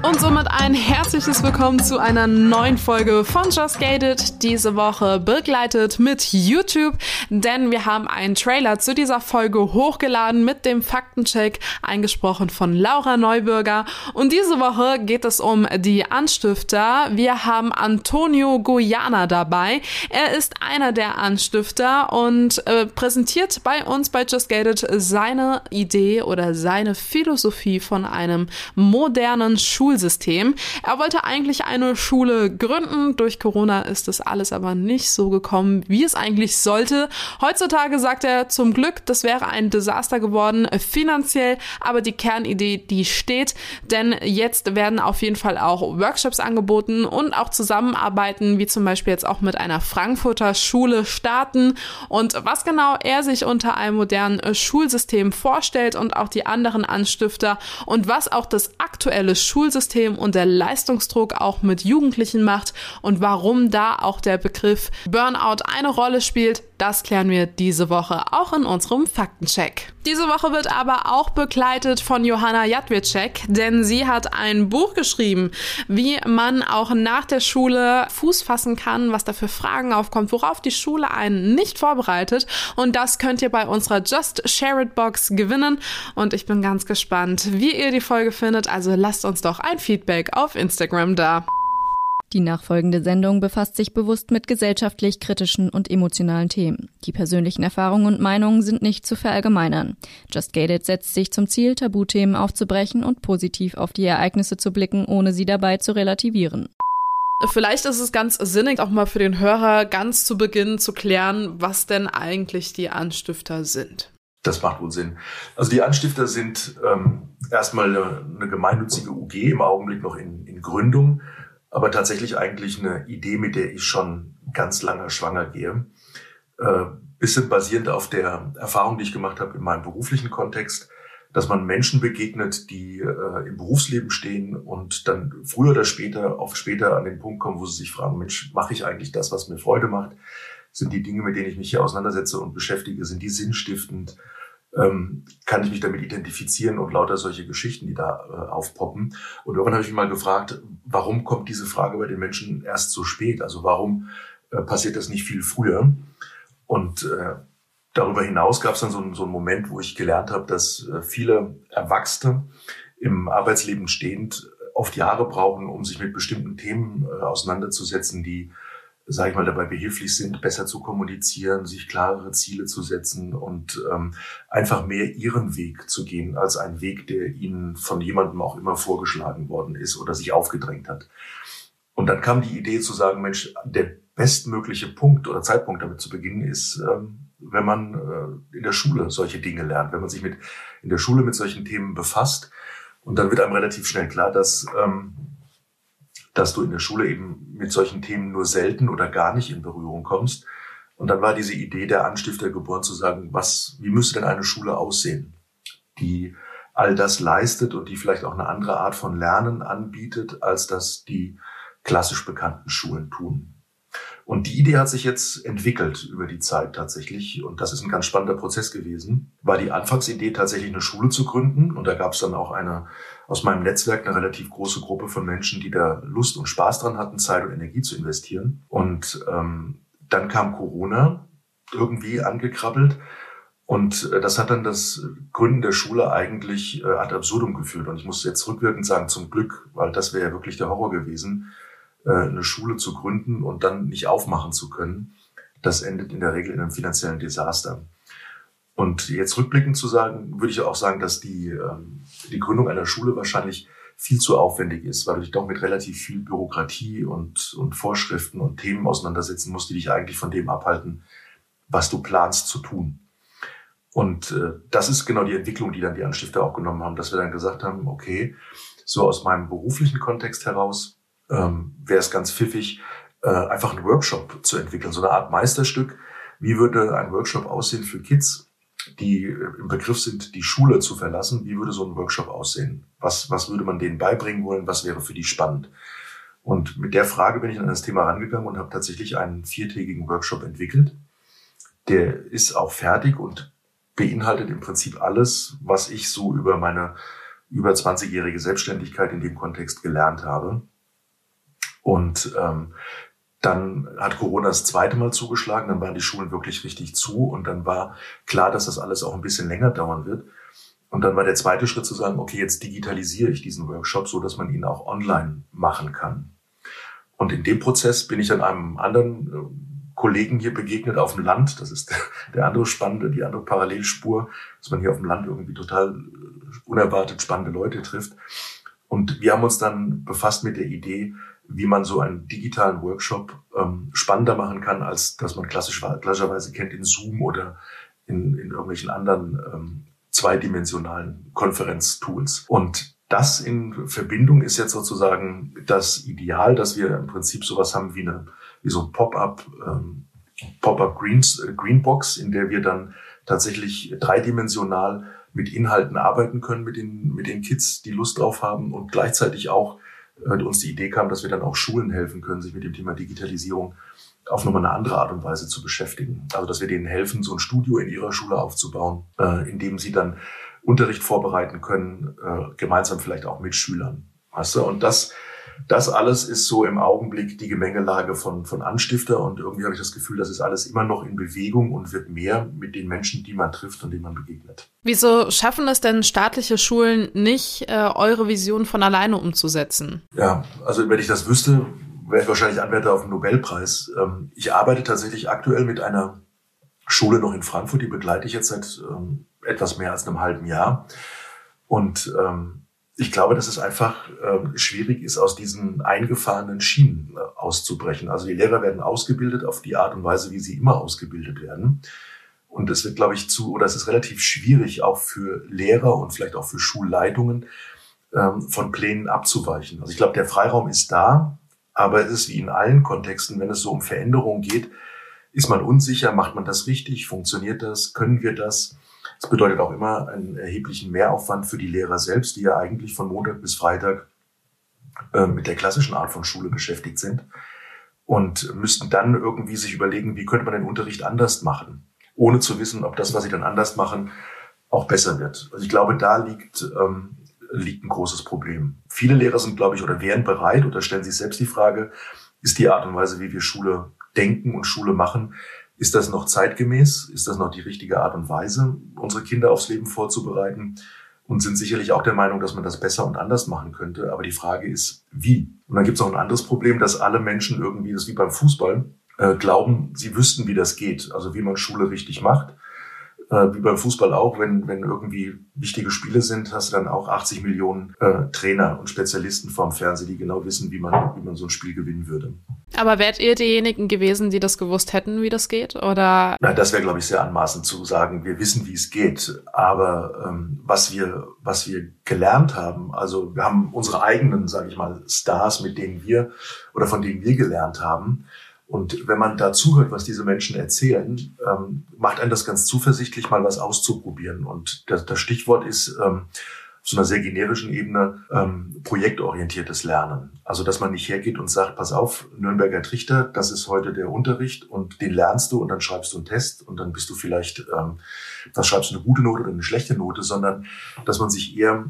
Und somit ein herzliches Willkommen zu einer neuen Folge von Just Gated. Diese Woche begleitet mit YouTube, denn wir haben einen Trailer zu dieser Folge hochgeladen mit dem Faktencheck, eingesprochen von Laura Neubürger. Und diese Woche geht es um die Anstifter. Wir haben Antonio Guyana dabei. Er ist einer der Anstifter und äh, präsentiert bei uns bei Just Gated seine Idee oder seine Philosophie von einem modernen Schul Schulsystem. Er wollte eigentlich eine Schule gründen. Durch Corona ist das alles aber nicht so gekommen, wie es eigentlich sollte. Heutzutage sagt er zum Glück, das wäre ein Desaster geworden, finanziell, aber die Kernidee, die steht, denn jetzt werden auf jeden Fall auch Workshops angeboten und auch Zusammenarbeiten, wie zum Beispiel jetzt auch mit einer Frankfurter Schule starten. Und was genau er sich unter einem modernen Schulsystem vorstellt und auch die anderen Anstifter und was auch das aktuelle Schulsystem Schulsystem und der Leistungsdruck auch mit Jugendlichen macht und warum da auch der Begriff Burnout eine Rolle spielt, das klären wir diese Woche auch in unserem Faktencheck. Diese Woche wird aber auch begleitet von Johanna Jadwicek, denn sie hat ein Buch geschrieben, wie man auch nach der Schule Fuß fassen kann, was da für Fragen aufkommt, worauf die Schule einen nicht vorbereitet. Und das könnt ihr bei unserer Just Share It Box gewinnen. Und ich bin ganz gespannt, wie ihr die Folge findet. Also lasst uns doch ein Feedback auf Instagram da. Die nachfolgende Sendung befasst sich bewusst mit gesellschaftlich kritischen und emotionalen Themen. Die persönlichen Erfahrungen und Meinungen sind nicht zu verallgemeinern. Just Gated setzt sich zum Ziel, Tabuthemen aufzubrechen und positiv auf die Ereignisse zu blicken, ohne sie dabei zu relativieren. Vielleicht ist es ganz sinnig, auch mal für den Hörer ganz zu Beginn zu klären, was denn eigentlich die Anstifter sind. Das macht wohl Sinn. Also die Anstifter sind ähm, erstmal eine, eine gemeinnützige UG, im Augenblick noch in, in Gründung aber tatsächlich eigentlich eine Idee, mit der ich schon ganz lange schwanger gehe. Äh, bisschen basierend auf der Erfahrung, die ich gemacht habe in meinem beruflichen Kontext, dass man Menschen begegnet, die äh, im Berufsleben stehen und dann früher oder später, oft später an den Punkt kommen, wo sie sich fragen, Mensch, mache ich eigentlich das, was mir Freude macht? Sind die Dinge, mit denen ich mich hier auseinandersetze und beschäftige, sind die sinnstiftend? Ähm, kann ich mich damit identifizieren und lauter solche Geschichten, die da äh, aufpoppen. Und irgendwann habe ich mich mal gefragt, warum kommt diese Frage bei den Menschen erst so spät? Also warum äh, passiert das nicht viel früher? Und äh, darüber hinaus gab es dann so, so einen Moment, wo ich gelernt habe, dass äh, viele Erwachsene im Arbeitsleben stehend oft Jahre brauchen, um sich mit bestimmten Themen äh, auseinanderzusetzen, die sage ich mal, dabei behilflich sind, besser zu kommunizieren, sich klarere Ziele zu setzen und ähm, einfach mehr ihren Weg zu gehen, als ein Weg, der ihnen von jemandem auch immer vorgeschlagen worden ist oder sich aufgedrängt hat. Und dann kam die Idee zu sagen, Mensch, der bestmögliche Punkt oder Zeitpunkt damit zu beginnen ist, ähm, wenn man äh, in der Schule solche Dinge lernt, wenn man sich mit in der Schule mit solchen Themen befasst. Und dann wird einem relativ schnell klar, dass ähm, dass du in der Schule eben mit solchen Themen nur selten oder gar nicht in Berührung kommst. Und dann war diese Idee der Anstifter geboren zu sagen, was, wie müsste denn eine Schule aussehen, die all das leistet und die vielleicht auch eine andere Art von Lernen anbietet, als das die klassisch bekannten Schulen tun. Und die Idee hat sich jetzt entwickelt über die Zeit tatsächlich. Und das ist ein ganz spannender Prozess gewesen. War die Anfangsidee tatsächlich eine Schule zu gründen. Und da gab es dann auch eine, aus meinem Netzwerk eine relativ große Gruppe von Menschen, die da Lust und Spaß dran hatten, Zeit und Energie zu investieren. Und ähm, dann kam Corona irgendwie angekrabbelt. Und äh, das hat dann das Gründen der Schule eigentlich äh, ad absurdum geführt. Und ich muss jetzt rückwirkend sagen, zum Glück, weil das wäre ja wirklich der Horror gewesen eine Schule zu gründen und dann nicht aufmachen zu können, das endet in der Regel in einem finanziellen Desaster. Und jetzt rückblickend zu sagen, würde ich auch sagen, dass die, ähm, die Gründung einer Schule wahrscheinlich viel zu aufwendig ist, weil du dich doch mit relativ viel Bürokratie und, und Vorschriften und Themen auseinandersetzen musst, die dich eigentlich von dem abhalten, was du planst zu tun. Und äh, das ist genau die Entwicklung, die dann die Anstifter auch genommen haben, dass wir dann gesagt haben, okay, so aus meinem beruflichen Kontext heraus ähm, wäre es ganz pfiffig, äh, einfach einen Workshop zu entwickeln, so eine Art Meisterstück. Wie würde ein Workshop aussehen für Kids, die im Begriff sind, die Schule zu verlassen? Wie würde so ein Workshop aussehen? Was, was würde man denen beibringen wollen? Was wäre für die spannend? Und mit der Frage bin ich an das Thema rangegangen und habe tatsächlich einen viertägigen Workshop entwickelt. Der ist auch fertig und beinhaltet im Prinzip alles, was ich so über meine über 20-jährige Selbstständigkeit in dem Kontext gelernt habe. Und ähm, dann hat Corona das zweite Mal zugeschlagen, dann waren die Schulen wirklich richtig zu und dann war klar, dass das alles auch ein bisschen länger dauern wird. Und dann war der zweite Schritt zu sagen, okay, jetzt digitalisiere ich diesen Workshop, so dass man ihn auch online machen kann. Und in dem Prozess bin ich an einem anderen äh, Kollegen hier begegnet auf dem Land. Das ist der andere spannende, die andere Parallelspur, dass man hier auf dem Land irgendwie total äh, unerwartet spannende Leute trifft. Und wir haben uns dann befasst mit der Idee, wie man so einen digitalen Workshop ähm, spannender machen kann, als dass man klassisch, klassischerweise kennt in Zoom oder in, in irgendwelchen anderen ähm, zweidimensionalen Konferenztools. Und das in Verbindung ist jetzt sozusagen das Ideal, dass wir im Prinzip sowas haben wie eine wie so ein Pop-up ähm, Pop-up Greens, äh, Greenbox, in der wir dann tatsächlich dreidimensional mit Inhalten arbeiten können mit den mit den Kids, die Lust drauf haben und gleichzeitig auch uns die Idee kam, dass wir dann auch Schulen helfen können, sich mit dem Thema Digitalisierung auf nochmal eine andere Art und Weise zu beschäftigen. Also dass wir denen helfen, so ein Studio in ihrer Schule aufzubauen, äh, in dem sie dann Unterricht vorbereiten können, äh, gemeinsam vielleicht auch mit Schülern. Weißt du? Und das, das alles ist so im Augenblick die Gemengelage von, von Anstifter und irgendwie habe ich das Gefühl, das ist alles immer noch in Bewegung und wird mehr mit den Menschen, die man trifft und denen man begegnet. Wieso schaffen es denn staatliche Schulen nicht, äh, eure Vision von alleine umzusetzen? Ja, also wenn ich das wüsste, wäre ich wahrscheinlich Anwärter auf den Nobelpreis. Ähm, ich arbeite tatsächlich aktuell mit einer Schule noch in Frankfurt, die begleite ich jetzt seit ähm, etwas mehr als einem halben Jahr. Und ähm, ich glaube, dass es einfach äh, schwierig ist, aus diesen eingefahrenen Schienen äh, auszubrechen. Also die Lehrer werden ausgebildet auf die Art und Weise, wie sie immer ausgebildet werden. Und es wird, glaube ich, zu, oder es ist relativ schwierig, auch für Lehrer und vielleicht auch für Schulleitungen ähm, von Plänen abzuweichen. Also ich glaube, der Freiraum ist da, aber es ist wie in allen Kontexten, wenn es so um Veränderungen geht, ist man unsicher, macht man das richtig, funktioniert das, können wir das? Das bedeutet auch immer einen erheblichen Mehraufwand für die Lehrer selbst, die ja eigentlich von Montag bis Freitag äh, mit der klassischen Art von Schule beschäftigt sind und müssten dann irgendwie sich überlegen, wie könnte man den Unterricht anders machen, ohne zu wissen, ob das, was sie dann anders machen, auch besser wird. Also ich glaube, da liegt, ähm, liegt ein großes Problem. Viele Lehrer sind, glaube ich, oder wären bereit oder stellen sich selbst die Frage, ist die Art und Weise, wie wir Schule denken und Schule machen, ist das noch zeitgemäß? Ist das noch die richtige Art und Weise, unsere Kinder aufs Leben vorzubereiten? Und sind sicherlich auch der Meinung, dass man das besser und anders machen könnte. Aber die Frage ist, wie? Und dann gibt es noch ein anderes Problem, dass alle Menschen irgendwie, das ist wie beim Fußball, äh, glauben, sie wüssten, wie das geht. Also wie man Schule richtig macht äh, wie beim Fußball auch, wenn, wenn irgendwie wichtige Spiele sind, hast du dann auch 80 Millionen äh, Trainer und Spezialisten vorm Fernsehen, die genau wissen, wie man, wie man so ein Spiel gewinnen würde. Aber wärt ihr diejenigen gewesen, die das gewusst hätten, wie das geht? Oder? Na, das wäre, glaube ich, sehr anmaßend zu sagen, wir wissen, wie es geht. Aber ähm, was wir, was wir gelernt haben, also wir haben unsere eigenen, sage ich mal, Stars, mit denen wir oder von denen wir gelernt haben. Und wenn man da zuhört, was diese Menschen erzählen, ähm, macht einen das ganz zuversichtlich, mal was auszuprobieren. Und das, das Stichwort ist ähm, auf so einer sehr generischen Ebene ähm, projektorientiertes Lernen. Also dass man nicht hergeht und sagt, pass auf, Nürnberger Trichter, das ist heute der Unterricht und den lernst du und dann schreibst du einen Test und dann bist du vielleicht, ähm, das schreibst du eine gute Note oder eine schlechte Note, sondern dass man sich eher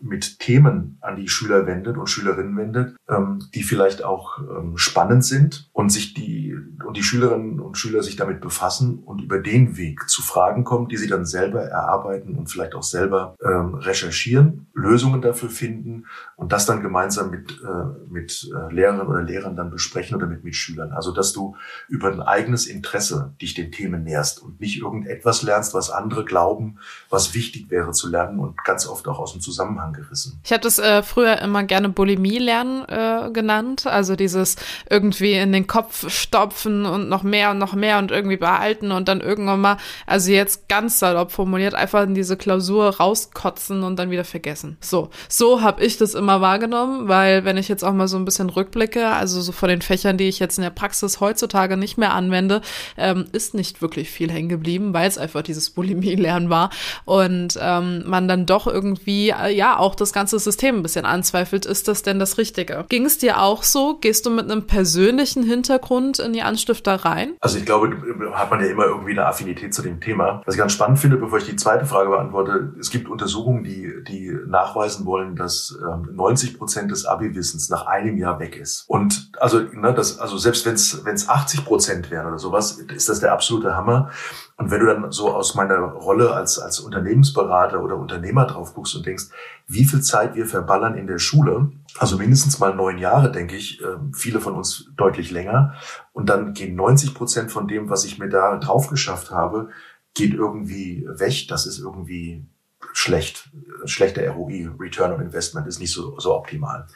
mit Themen an die Schüler wendet und Schülerinnen wendet, ähm, die vielleicht auch ähm, spannend sind und sich die, und die Schülerinnen und Schüler sich damit befassen und über den Weg zu Fragen kommen, die sie dann selber erarbeiten und vielleicht auch selber ähm, recherchieren, Lösungen dafür finden und das dann gemeinsam mit, äh, mit äh, Lehrerinnen oder Lehrern dann besprechen oder mit Mitschülern. Also, dass du über ein eigenes Interesse dich den Themen näherst und nicht irgendetwas lernst, was andere glauben, was wichtig wäre zu lernen und ganz oft auch aus dem Zusammenhang gerissen. Ich habe das äh, früher immer gerne Bulimie lernen äh, genannt, also dieses irgendwie in den Kopf stopfen und noch mehr und noch mehr und irgendwie behalten und dann irgendwann mal, also jetzt ganz salopp formuliert, einfach in diese Klausur rauskotzen und dann wieder vergessen. So, so habe ich das immer wahrgenommen, weil wenn ich jetzt auch mal so ein bisschen rückblicke, also so von den Fächern, die ich jetzt in der Praxis heutzutage nicht mehr anwende, ähm, ist nicht wirklich viel hängen geblieben, weil es einfach dieses Bulimie-Lernen war und ähm, man dann doch irgendwie, ja, auch das ganze System ein bisschen anzweifelt, ist das denn das Richtige? Ging es dir auch so? Gehst du mit einem persönlichen Hintergrund in die Anstifter rein? Also ich glaube, hat man ja immer irgendwie eine Affinität zu dem Thema. Was ich ganz spannend finde, bevor ich die zweite Frage beantworte, es gibt Untersuchungen, die, die nachweisen wollen, dass ähm, 90 Prozent des Abi-Wissens nach einem Jahr weg ist. Und also, ne, das, also selbst wenn es 80 Prozent wären oder sowas, ist das der absolute Hammer. Und wenn du dann so aus meiner Rolle als, als Unternehmensberater oder Unternehmer drauf guckst und denkst, wie viel Zeit wir verballern in der Schule, also mindestens mal neun Jahre, denke ich, ähm, viele von uns deutlich länger. Und dann gehen 90 Prozent von dem, was ich mir da drauf geschafft habe, geht irgendwie weg. Das ist irgendwie schlecht. Schlechter ROI, Return on Investment, ist nicht so, so optimal.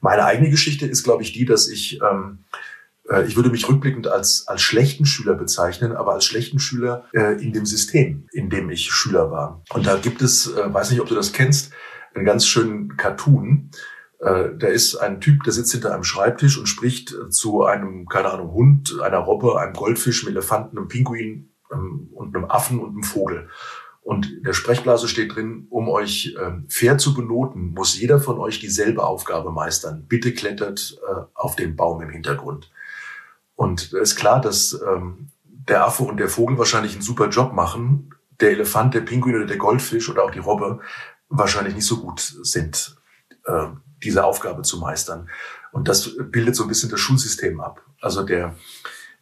Meine eigene Geschichte ist, glaube ich, die, dass ich ähm, äh, ich würde mich rückblickend als, als schlechten Schüler bezeichnen, aber als schlechten Schüler äh, in dem System, in dem ich Schüler war. Und da gibt es, äh, weiß nicht, ob du das kennst, einen ganz schönen Cartoon. Äh, da ist ein Typ, der sitzt hinter einem Schreibtisch und spricht zu einem, keine Ahnung, Hund, einer Robbe, einem Goldfisch, einem Elefanten, einem Pinguin ähm, und einem Affen und einem Vogel. Und in der Sprechblase steht drin, um euch ähm, fair zu benoten, muss jeder von euch dieselbe Aufgabe meistern. Bitte klettert äh, auf den Baum im Hintergrund. Und ist klar, dass ähm, der Affe und der Vogel wahrscheinlich einen super Job machen, der Elefant, der Pinguin oder der Goldfisch oder auch die Robbe wahrscheinlich nicht so gut sind, äh, diese Aufgabe zu meistern. Und das bildet so ein bisschen das Schulsystem ab. Also der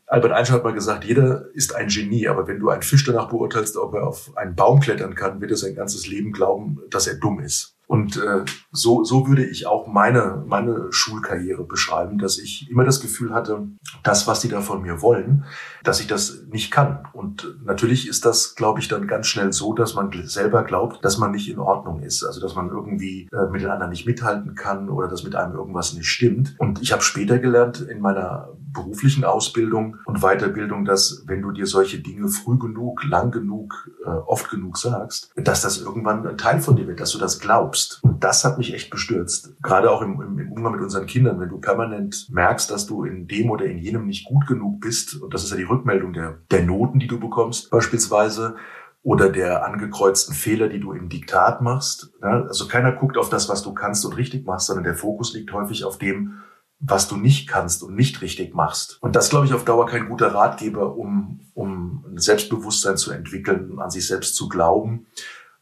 Albert Einstein hat mal gesagt, jeder ist ein Genie, aber wenn du einen Fisch danach beurteilst, ob er auf einen Baum klettern kann, wird er sein ganzes Leben glauben, dass er dumm ist. Und äh, so, so würde ich auch meine, meine Schulkarriere beschreiben, dass ich immer das Gefühl hatte, das, was die da von mir wollen, dass ich das nicht kann. Und natürlich ist das, glaube ich, dann ganz schnell so, dass man selber glaubt, dass man nicht in Ordnung ist. Also dass man irgendwie äh, mit den anderen nicht mithalten kann oder dass mit einem irgendwas nicht stimmt. Und ich habe später gelernt in meiner beruflichen Ausbildung und Weiterbildung, dass wenn du dir solche Dinge früh genug, lang genug, äh, oft genug sagst, dass das irgendwann ein Teil von dir wird, dass du das glaubst. Und das hat mich echt bestürzt. Gerade auch im, im, Umgang mit unseren Kindern, wenn du permanent merkst, dass du in dem oder in jenem nicht gut genug bist, und das ist ja die Rückmeldung der, der Noten, die du bekommst, beispielsweise, oder der angekreuzten Fehler, die du im Diktat machst. Also keiner guckt auf das, was du kannst und richtig machst, sondern der Fokus liegt häufig auf dem, was du nicht kannst und nicht richtig machst. Und das, glaube ich, auf Dauer kein guter Ratgeber, um, um ein Selbstbewusstsein zu entwickeln, an sich selbst zu glauben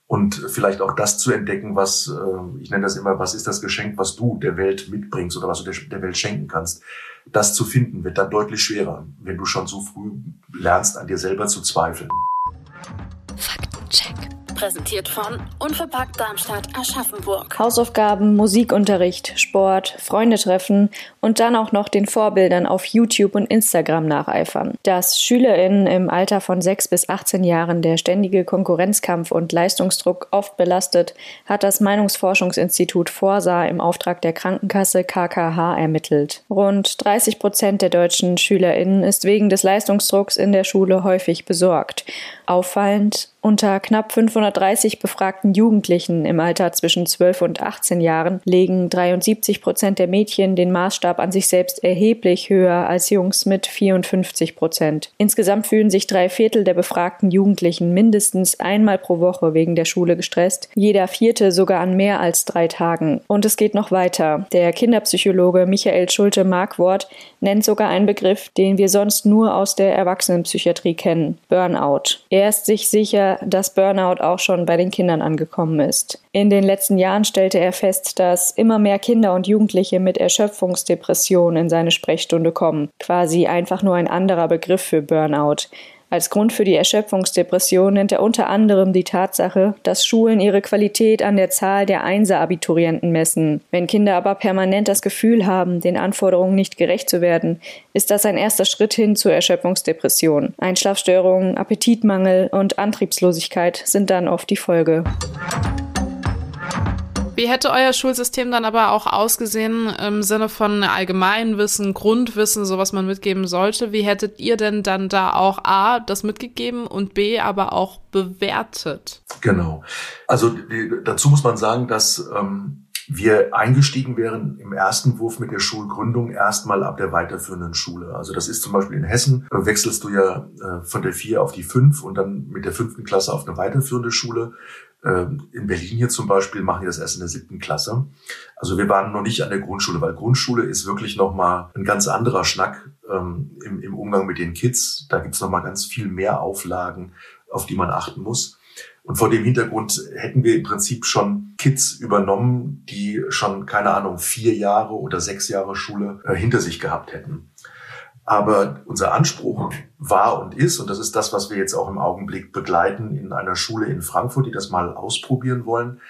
und vielleicht auch das zu entdecken, was, äh, ich nenne das immer, was ist das Geschenk, was du der Welt mitbringst oder was du der, Welt schenken kannst. Das zu finden wird dann deutlich schwerer, wenn du schon so früh lernst, an dir selber zu zweifeln. Faktencheck. Präsentiert von Unverpackt Darmstadt Aschaffenburg. Hausaufgaben, Musikunterricht, Sport, Freunde treffen und dann auch noch den Vorbildern auf YouTube und Instagram nacheifern. Dass SchülerInnen im Alter von 6 bis 18 Jahren der ständige Konkurrenzkampf und Leistungsdruck oft belastet, hat das Meinungsforschungsinstitut Forsa im Auftrag der Krankenkasse KKH ermittelt. Rund 30 Prozent der deutschen SchülerInnen ist wegen des Leistungsdrucks in der Schule häufig besorgt. Auffallend, unter knapp 530 befragten Jugendlichen im Alter zwischen 12 und 18 Jahren legen 73 Prozent der Mädchen den Maßstab an sich selbst erheblich höher als Jungs mit 54 Prozent. Insgesamt fühlen sich drei Viertel der befragten Jugendlichen mindestens einmal pro Woche wegen der Schule gestresst, jeder vierte sogar an mehr als drei Tagen. Und es geht noch weiter. Der Kinderpsychologe Michael Schulte-Markwort nennt sogar einen Begriff, den wir sonst nur aus der Erwachsenenpsychiatrie kennen: Burnout. Er ist sich sicher, er, dass Burnout auch schon bei den Kindern angekommen ist. In den letzten Jahren stellte er fest, dass immer mehr Kinder und Jugendliche mit Erschöpfungsdepressionen in seine Sprechstunde kommen. Quasi einfach nur ein anderer Begriff für Burnout. Als Grund für die Erschöpfungsdepression nennt er unter anderem die Tatsache, dass Schulen ihre Qualität an der Zahl der Einser-Abiturienten messen. Wenn Kinder aber permanent das Gefühl haben, den Anforderungen nicht gerecht zu werden, ist das ein erster Schritt hin zur Erschöpfungsdepression. Einschlafstörungen, Appetitmangel und Antriebslosigkeit sind dann oft die Folge. Wie hätte euer Schulsystem dann aber auch ausgesehen im Sinne von Allgemeinwissen, Grundwissen, so was man mitgeben sollte? Wie hättet ihr denn dann da auch A, das mitgegeben und B, aber auch bewertet? Genau. Also die, dazu muss man sagen, dass ähm, wir eingestiegen wären im ersten Wurf mit der Schulgründung erstmal ab der weiterführenden Schule. Also das ist zum Beispiel in Hessen, äh, wechselst du ja äh, von der vier auf die fünf und dann mit der fünften Klasse auf eine weiterführende Schule. Ähm, in Berlin hier zum Beispiel machen die das erst in der siebten Klasse. Also wir waren noch nicht an der Grundschule, weil Grundschule ist wirklich nochmal ein ganz anderer Schnack ähm, im, im, Umgang mit den Kids. Da gibt's es nochmal ganz viel mehr Auflagen, auf die man achten muss. Und vor dem Hintergrund hätten wir im Prinzip schon Kids übernommen, die schon, keine Ahnung, vier Jahre oder sechs Jahre Schule äh, hinter sich gehabt hätten. Aber unser Anspruch war und ist, und das ist das, was wir jetzt auch im Augenblick begleiten in einer Schule in Frankfurt, die das mal ausprobieren wollen,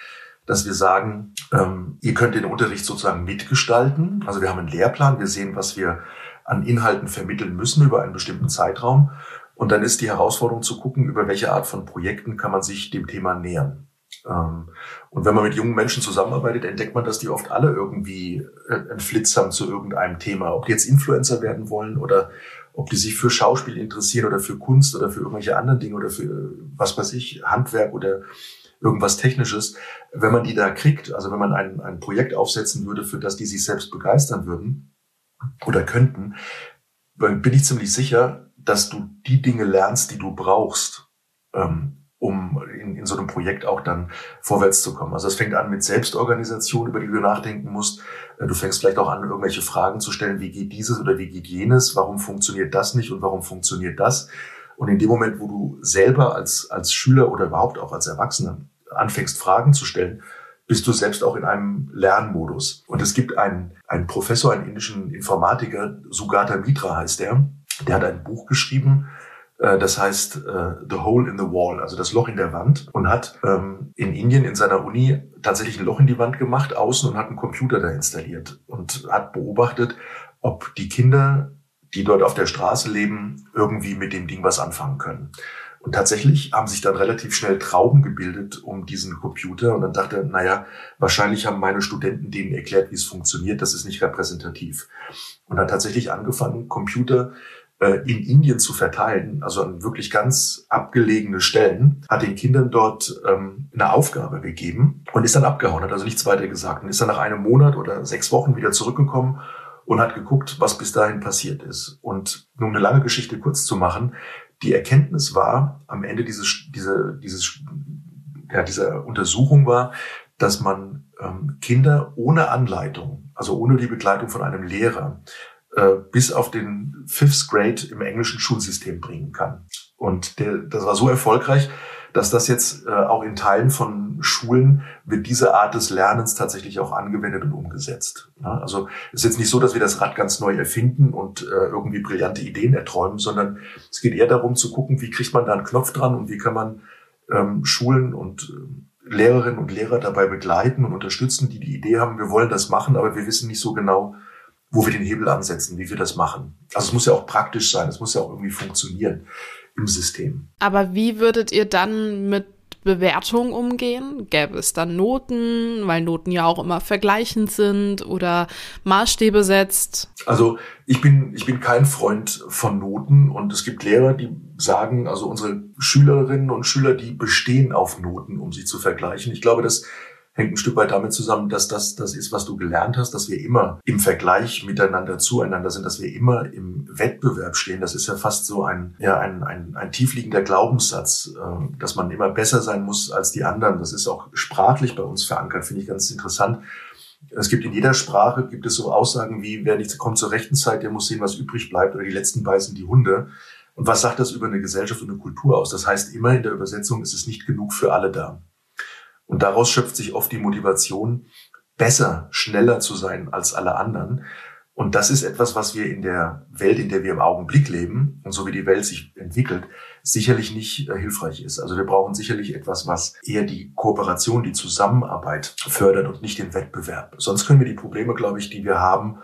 dass wir sagen, ähm, ihr könnt den Unterricht sozusagen mitgestalten. Also wir haben einen Lehrplan, wir sehen, was wir an Inhalten vermitteln müssen über einen bestimmten Zeitraum. Und dann ist die Herausforderung zu gucken, über welche Art von Projekten kann man sich dem Thema nähern. Ähm, und wenn man mit jungen Menschen zusammenarbeitet, entdeckt man, dass die oft alle irgendwie äh, einen Flitz haben zu irgendeinem Thema. Ob die jetzt Influencer werden wollen oder ob die sich für Schauspiel interessieren oder für Kunst oder für irgendwelche anderen Dinge oder für, was weiß ich, Handwerk oder irgendwas Technisches. Wenn man die da kriegt, also wenn man ein, ein Projekt aufsetzen würde, für das die sich selbst begeistern würden oder könnten, bin ich ziemlich sicher, dass du die Dinge lernst, die du brauchst, ähm, um in, in so einem Projekt auch dann vorwärts zu kommen. Also es fängt an mit Selbstorganisation, über die du nachdenken musst. Äh, du fängst vielleicht auch an, irgendwelche Fragen zu stellen, wie geht dieses oder wie geht jenes, warum funktioniert das nicht und warum funktioniert das. Und in dem Moment, wo du selber als, als Schüler oder überhaupt auch als Erwachsener anfängst, Fragen zu stellen, bist du selbst auch in einem Lernmodus. Und es gibt einen, einen Professor, einen indischen Informatiker, Sugata Mitra heißt der, der hat ein Buch geschrieben, das heißt äh, The Hole in the Wall, also das Loch in der Wand, und hat ähm, in Indien in seiner Uni tatsächlich ein Loch in die Wand gemacht, außen und hat einen Computer da installiert und hat beobachtet, ob die Kinder, die dort auf der Straße leben, irgendwie mit dem Ding was anfangen können. Und tatsächlich haben sich dann relativ schnell Trauben gebildet um diesen Computer. Und dann dachte er, naja, wahrscheinlich haben meine Studenten denen erklärt, wie es funktioniert. Das ist nicht repräsentativ. Und hat tatsächlich angefangen, Computer äh, in Indien zu verteilen, also an wirklich ganz abgelegene Stellen, hat den Kindern dort ähm, eine Aufgabe gegeben und ist dann abgehauen, hat also nichts weiter gesagt und ist dann nach einem Monat oder sechs Wochen wieder zurückgekommen und hat geguckt, was bis dahin passiert ist. Und um eine lange Geschichte kurz zu machen, die Erkenntnis war am Ende dieses, diese, dieses, ja, dieser Untersuchung war, dass man ähm, Kinder ohne Anleitung, also ohne die Begleitung von einem Lehrer, äh, bis auf den Fifth Grade im englischen Schulsystem bringen kann. Und der, das war so erfolgreich, dass das jetzt äh, auch in Teilen von Schulen wird diese Art des Lernens tatsächlich auch angewendet und umgesetzt. Ja, also es ist jetzt nicht so, dass wir das Rad ganz neu erfinden und äh, irgendwie brillante Ideen erträumen, sondern es geht eher darum zu gucken, wie kriegt man da einen Knopf dran und wie kann man ähm, Schulen und äh, Lehrerinnen und Lehrer dabei begleiten und unterstützen, die die Idee haben, wir wollen das machen, aber wir wissen nicht so genau, wo wir den Hebel ansetzen, wie wir das machen. Also es muss ja auch praktisch sein, es muss ja auch irgendwie funktionieren im System. Aber wie würdet ihr dann mit Bewertung umgehen? Gäbe es dann Noten, weil Noten ja auch immer vergleichend sind oder Maßstäbe setzt? Also ich bin, ich bin kein Freund von Noten und es gibt Lehrer, die sagen, also unsere Schülerinnen und Schüler, die bestehen auf Noten, um sie zu vergleichen. Ich glaube, dass hängt ein Stück weit damit zusammen, dass das das ist, was du gelernt hast, dass wir immer im Vergleich miteinander zueinander sind, dass wir immer im Wettbewerb stehen. Das ist ja fast so ein, ja, ein, ein, ein tiefliegender Glaubenssatz, äh, dass man immer besser sein muss als die anderen. Das ist auch sprachlich bei uns verankert, finde ich ganz interessant. Es gibt in jeder Sprache gibt es so Aussagen wie, wer nicht kommt zur rechten Zeit, der muss sehen, was übrig bleibt, oder die letzten beißen die Hunde. Und was sagt das über eine Gesellschaft und eine Kultur aus? Das heißt immer in der Übersetzung, ist es nicht genug für alle da. Und daraus schöpft sich oft die Motivation, besser, schneller zu sein als alle anderen. Und das ist etwas, was wir in der Welt, in der wir im Augenblick leben und so wie die Welt sich entwickelt, sicherlich nicht äh, hilfreich ist. Also wir brauchen sicherlich etwas, was eher die Kooperation, die Zusammenarbeit fördert und nicht den Wettbewerb. Sonst können wir die Probleme, glaube ich, die wir haben,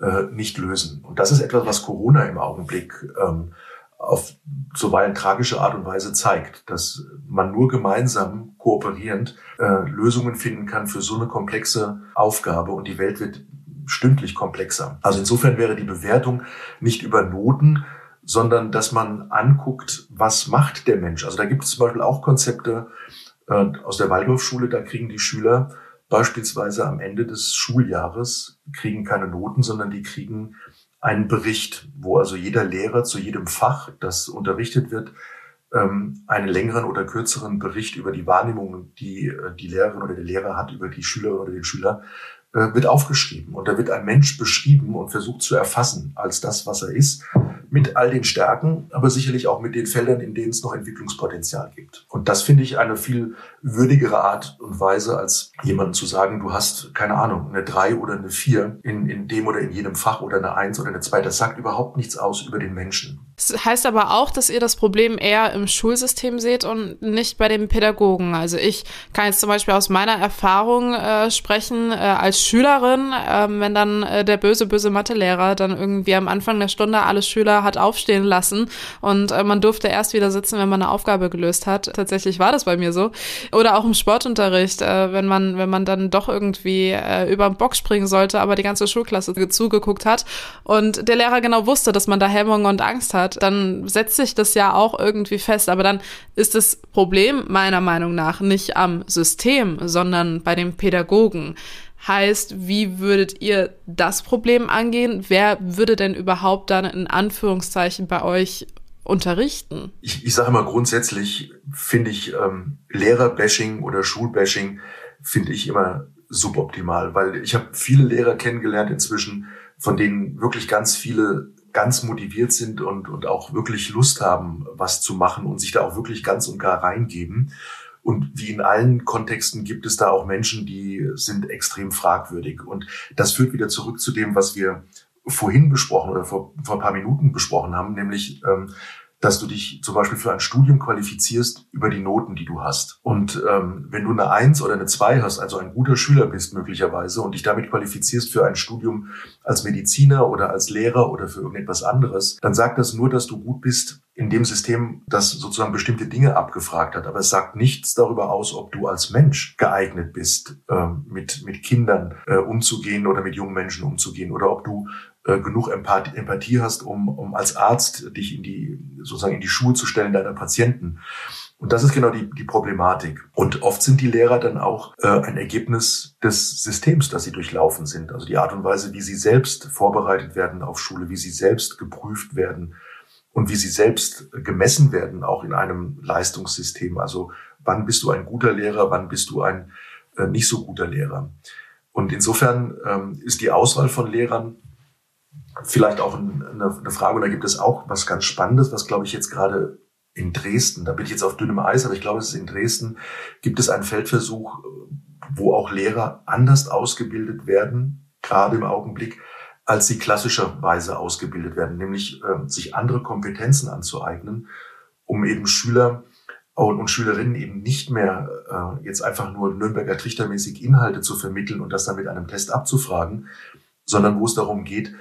äh, nicht lösen. Und das ist etwas, was Corona im Augenblick ähm, auf zuweilen tragische Art und Weise zeigt, dass man nur gemeinsam kooperierend äh, Lösungen finden kann für so eine komplexe Aufgabe und die Welt wird stündlich komplexer. Also insofern wäre die Bewertung nicht über Noten, sondern dass man anguckt, was macht der Mensch. Also da gibt es zum Beispiel auch Konzepte äh, aus der Waldorfschule, da kriegen die Schüler beispielsweise am Ende des Schuljahres kriegen keine Noten, sondern die kriegen einen Bericht, wo also jeder Lehrer zu jedem Fach, das unterrichtet wird, ähm, einen längeren oder kürzeren Bericht über die Wahrnehmung, die äh, die Lehrerin oder der Lehrer hat über die Schülerin oder den Schüler, äh, wird aufgeschrieben. Und da wird ein Mensch beschrieben und versucht zu erfassen als das, was er ist mit all den Stärken, aber sicherlich auch mit den Feldern, in denen es noch Entwicklungspotenzial gibt. Und das finde ich eine viel würdigere Art und Weise, als jemandem zu sagen, du hast, keine Ahnung, eine drei oder eine vier in, in dem oder in jedem Fach oder eine eins oder eine zwei. Das sagt überhaupt nichts aus über den Menschen. Das heißt aber auch, dass ihr das Problem eher im Schulsystem seht und nicht bei den Pädagogen. Also ich kann jetzt zum Beispiel aus meiner Erfahrung äh, sprechen, äh, als Schülerin, äh, wenn dann äh, der böse, böse Mathelehrer dann irgendwie am Anfang der Stunde alle Schüler hat aufstehen lassen und äh, man durfte erst wieder sitzen, wenn man eine Aufgabe gelöst hat. Tatsächlich war das bei mir so. Oder auch im Sportunterricht, äh, wenn man, wenn man dann doch irgendwie äh, über den Bock springen sollte, aber die ganze Schulklasse zugeguckt hat und der Lehrer genau wusste, dass man da Hemmungen und Angst hat dann setzt sich das ja auch irgendwie fest. Aber dann ist das Problem meiner Meinung nach nicht am System, sondern bei den Pädagogen. Heißt, wie würdet ihr das Problem angehen? Wer würde denn überhaupt dann in Anführungszeichen bei euch unterrichten? Ich, ich sage mal grundsätzlich finde ich ähm, Lehrerbashing oder Schulbashing finde ich immer suboptimal, weil ich habe viele Lehrer kennengelernt inzwischen, von denen wirklich ganz viele ganz motiviert sind und, und auch wirklich Lust haben, was zu machen und sich da auch wirklich ganz und gar reingeben. Und wie in allen Kontexten gibt es da auch Menschen, die sind extrem fragwürdig. Und das führt wieder zurück zu dem, was wir vorhin besprochen oder vor, vor ein paar Minuten besprochen haben, nämlich ähm, dass du dich zum Beispiel für ein Studium qualifizierst über die Noten, die du hast. Und ähm, wenn du eine Eins oder eine Zwei hast, also ein guter Schüler bist möglicherweise und dich damit qualifizierst für ein Studium als Mediziner oder als Lehrer oder für irgendetwas anderes, dann sagt das nur, dass du gut bist in dem System, das sozusagen bestimmte Dinge abgefragt hat. Aber es sagt nichts darüber aus, ob du als Mensch geeignet bist, äh, mit, mit Kindern äh, umzugehen oder mit jungen Menschen umzugehen oder ob du äh, genug Empathie, Empathie hast, um, um als Arzt dich in die, sozusagen in die Schuhe zu stellen deiner Patienten. Und das ist genau die, die Problematik. Und oft sind die Lehrer dann auch äh, ein Ergebnis des Systems, das sie durchlaufen sind. Also die Art und Weise, wie sie selbst vorbereitet werden auf Schule, wie sie selbst geprüft werden und wie sie selbst gemessen werden, auch in einem Leistungssystem. Also wann bist du ein guter Lehrer, wann bist du ein äh, nicht so guter Lehrer. Und insofern ähm, ist die Auswahl von Lehrern vielleicht auch eine, eine Frage, und da gibt es auch was ganz Spannendes, was glaube ich jetzt gerade in Dresden, da bin ich jetzt auf dünnem Eis, aber ich glaube, es ist in Dresden, gibt es einen Feldversuch, wo auch Lehrer anders ausgebildet werden, gerade im Augenblick, als sie klassischerweise ausgebildet werden, nämlich äh, sich andere Kompetenzen anzueignen, um eben Schüler und, und Schülerinnen eben nicht mehr äh, jetzt einfach nur Nürnberger Trichtermäßig Inhalte zu vermitteln und das dann mit einem Test abzufragen, sondern wo es darum geht,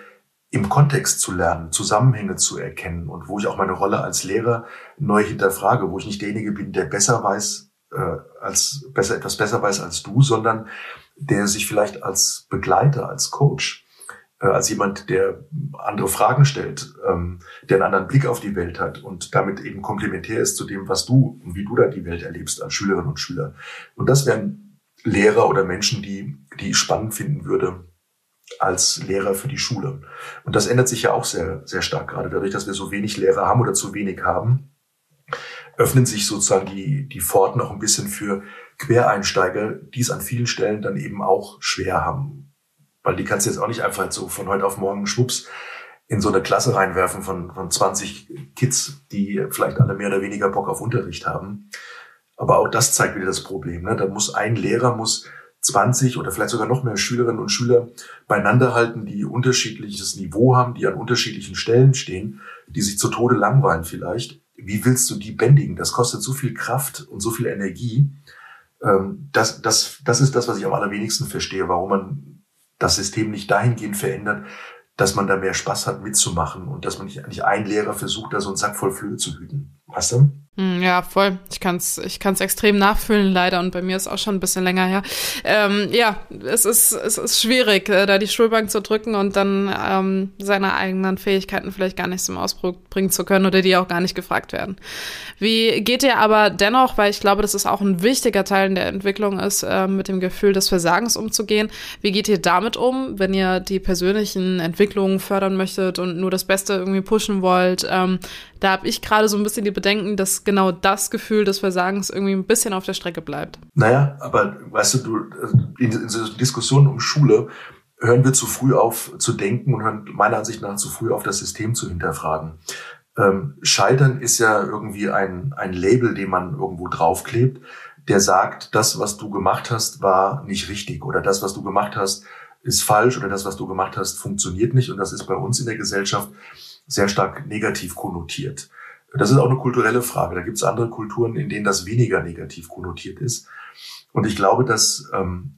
im Kontext zu lernen, Zusammenhänge zu erkennen und wo ich auch meine Rolle als Lehrer neu hinterfrage, wo ich nicht derjenige bin, der besser weiß, äh, als besser etwas besser weiß als du, sondern der sich vielleicht als Begleiter, als Coach, äh, als jemand, der andere Fragen stellt, ähm, der einen anderen Blick auf die Welt hat und damit eben komplementär ist zu dem, was du und wie du da die Welt erlebst als Schülerinnen und Schüler. Und das wären Lehrer oder Menschen, die, die ich spannend finden würde, als Lehrer für die Schule. Und das ändert sich ja auch sehr, sehr stark gerade. Dadurch, dass wir so wenig Lehrer haben oder zu wenig haben, öffnen sich sozusagen die, die Pforten auch ein bisschen für Quereinsteiger, die es an vielen Stellen dann eben auch schwer haben. Weil die kannst du jetzt auch nicht einfach so von heute auf morgen schwupps in so eine Klasse reinwerfen von, von 20 Kids, die vielleicht alle mehr oder weniger Bock auf Unterricht haben. Aber auch das zeigt wieder das Problem. Ne? Da muss ein Lehrer muss 20 oder vielleicht sogar noch mehr Schülerinnen und Schüler beieinander halten, die unterschiedliches Niveau haben, die an unterschiedlichen Stellen stehen, die sich zu Tode langweilen vielleicht. Wie willst du die bändigen? Das kostet so viel Kraft und so viel Energie. Ähm, das, das, das ist das, was ich am allerwenigsten verstehe, warum man das System nicht dahingehend verändert, dass man da mehr Spaß hat mitzumachen und dass man nicht, nicht ein Lehrer versucht, da so einen Sack voll Flöhe zu hüten. Weißt du? Hm, ja, voll. Ich kann's, ich kann's extrem nachfühlen, leider. Und bei mir ist auch schon ein bisschen länger her. Ähm, ja, es ist, es ist schwierig, äh, da die Schulbank zu drücken und dann ähm, seine eigenen Fähigkeiten vielleicht gar nicht zum Ausdruck bringen zu können oder die auch gar nicht gefragt werden. Wie geht ihr aber dennoch, weil ich glaube, dass es auch ein wichtiger Teil in der Entwicklung ist, äh, mit dem Gefühl des Versagens umzugehen. Wie geht ihr damit um, wenn ihr die persönlichen Entwicklungen fördern möchtet und nur das Beste irgendwie pushen wollt? Ähm, da habe ich gerade so ein bisschen die Bedenken, dass genau das Gefühl des Versagens irgendwie ein bisschen auf der Strecke bleibt. Naja, aber weißt du, du in, in so Diskussionen um Schule hören wir zu früh auf zu denken und hören meiner Ansicht nach zu früh auf das System zu hinterfragen. Ähm, Scheitern ist ja irgendwie ein, ein Label, den man irgendwo draufklebt, der sagt, das, was du gemacht hast, war nicht richtig oder das, was du gemacht hast, ist falsch oder das, was du gemacht hast, funktioniert nicht. Und das ist bei uns in der Gesellschaft sehr stark negativ konnotiert. Das ist auch eine kulturelle Frage. Da gibt es andere Kulturen, in denen das weniger negativ konnotiert ist. Und ich glaube, dass, ähm,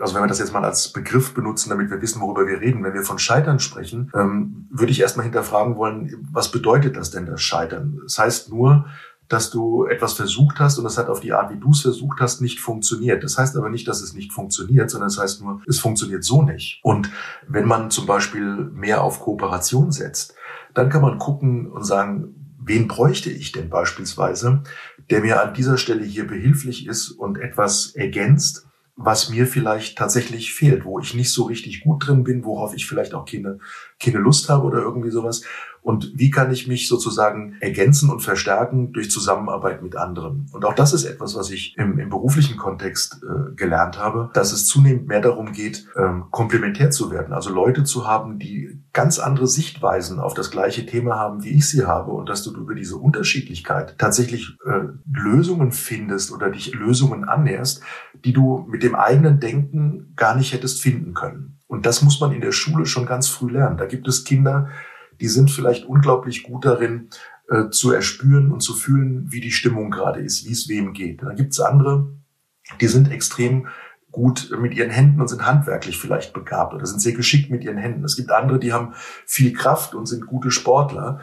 also wenn wir das jetzt mal als Begriff benutzen, damit wir wissen, worüber wir reden, wenn wir von Scheitern sprechen, ähm, würde ich erstmal hinterfragen wollen, was bedeutet das denn, das Scheitern? Das heißt nur, dass du etwas versucht hast und das hat auf die Art, wie du es versucht hast, nicht funktioniert. Das heißt aber nicht, dass es nicht funktioniert, sondern es das heißt nur, es funktioniert so nicht. Und wenn man zum Beispiel mehr auf Kooperation setzt, dann kann man gucken und sagen, wen bräuchte ich denn beispielsweise, der mir an dieser Stelle hier behilflich ist und etwas ergänzt, was mir vielleicht tatsächlich fehlt, wo ich nicht so richtig gut drin bin, worauf ich vielleicht auch keine, keine Lust habe oder irgendwie sowas und wie kann ich mich sozusagen ergänzen und verstärken durch Zusammenarbeit mit anderen. Und auch das ist etwas, was ich im, im beruflichen Kontext äh, gelernt habe, dass es zunehmend mehr darum geht, ähm, komplementär zu werden, also Leute zu haben, die ganz andere Sichtweisen auf das gleiche Thema haben, wie ich sie habe und dass du über diese Unterschiedlichkeit tatsächlich äh, Lösungen findest oder dich Lösungen annäherst, die du mit dem eigenen Denken gar nicht hättest finden können. Und das muss man in der Schule schon ganz früh lernen. Da gibt es Kinder, die sind vielleicht unglaublich gut darin, äh, zu erspüren und zu fühlen, wie die Stimmung gerade ist, wie es wem geht. Dann gibt es andere, die sind extrem gut mit ihren Händen und sind handwerklich vielleicht begabt oder sind sehr geschickt mit ihren Händen. Es gibt andere, die haben viel Kraft und sind gute Sportler.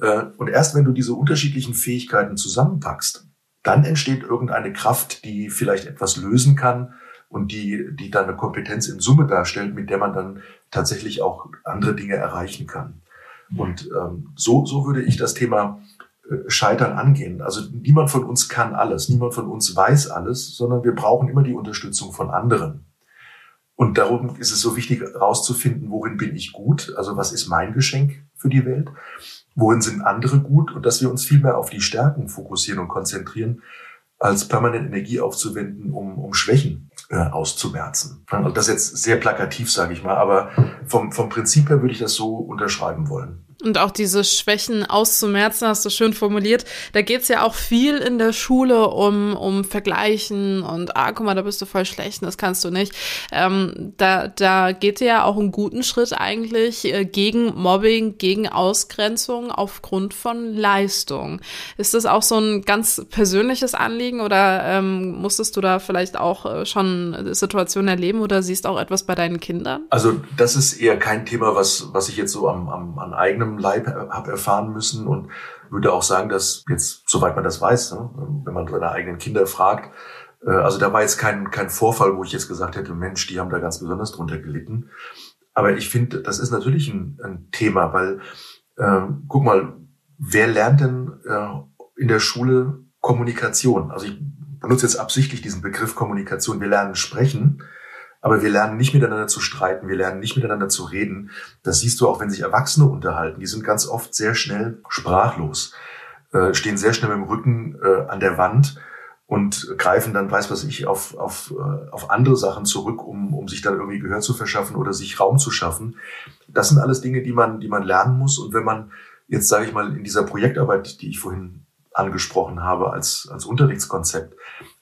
Äh, und erst wenn du diese unterschiedlichen Fähigkeiten zusammenpackst, dann entsteht irgendeine Kraft, die vielleicht etwas lösen kann und die, die dann eine Kompetenz in Summe darstellt, mit der man dann tatsächlich auch andere Dinge erreichen kann. Und ähm, so, so würde ich das Thema äh, Scheitern angehen. Also niemand von uns kann alles, niemand von uns weiß alles, sondern wir brauchen immer die Unterstützung von anderen. Und darum ist es so wichtig herauszufinden, worin bin ich gut, also was ist mein Geschenk für die Welt, worin sind andere gut und dass wir uns viel mehr auf die Stärken fokussieren und konzentrieren, als permanent Energie aufzuwenden, um, um Schwächen äh, auszumerzen. Also das jetzt sehr plakativ, sage ich mal, aber vom, vom Prinzip her würde ich das so unterschreiben wollen. Und auch diese Schwächen auszumerzen, hast du schön formuliert. Da geht's ja auch viel in der Schule um, um Vergleichen und, ah, guck mal, da bist du voll schlecht, das kannst du nicht. Ähm, da, da geht ja auch einen guten Schritt eigentlich äh, gegen Mobbing, gegen Ausgrenzung aufgrund von Leistung. Ist das auch so ein ganz persönliches Anliegen oder ähm, musstest du da vielleicht auch äh, schon Situationen erleben oder siehst auch etwas bei deinen Kindern? Also das ist eher kein Thema, was, was ich jetzt so am, am, an eigenem eigenem Leib habe erfahren müssen und würde auch sagen, dass jetzt, soweit man das weiß, ne, wenn man seine eigenen Kinder fragt, äh, also da war jetzt kein, kein Vorfall, wo ich jetzt gesagt hätte, Mensch, die haben da ganz besonders drunter gelitten. Aber ich finde, das ist natürlich ein, ein Thema, weil, äh, guck mal, wer lernt denn äh, in der Schule Kommunikation? Also ich benutze jetzt absichtlich diesen Begriff Kommunikation. Wir lernen sprechen, aber wir lernen nicht miteinander zu streiten, wir lernen nicht miteinander zu reden. Das siehst du auch, wenn sich Erwachsene unterhalten. Die sind ganz oft sehr schnell sprachlos, äh, stehen sehr schnell mit dem Rücken äh, an der Wand und greifen dann, weiß was ich, auf, auf, äh, auf andere Sachen zurück, um, um sich dann irgendwie Gehör zu verschaffen oder sich Raum zu schaffen. Das sind alles Dinge, die man, die man lernen muss. Und wenn man jetzt, sage ich mal, in dieser Projektarbeit, die ich vorhin angesprochen habe, als, als Unterrichtskonzept,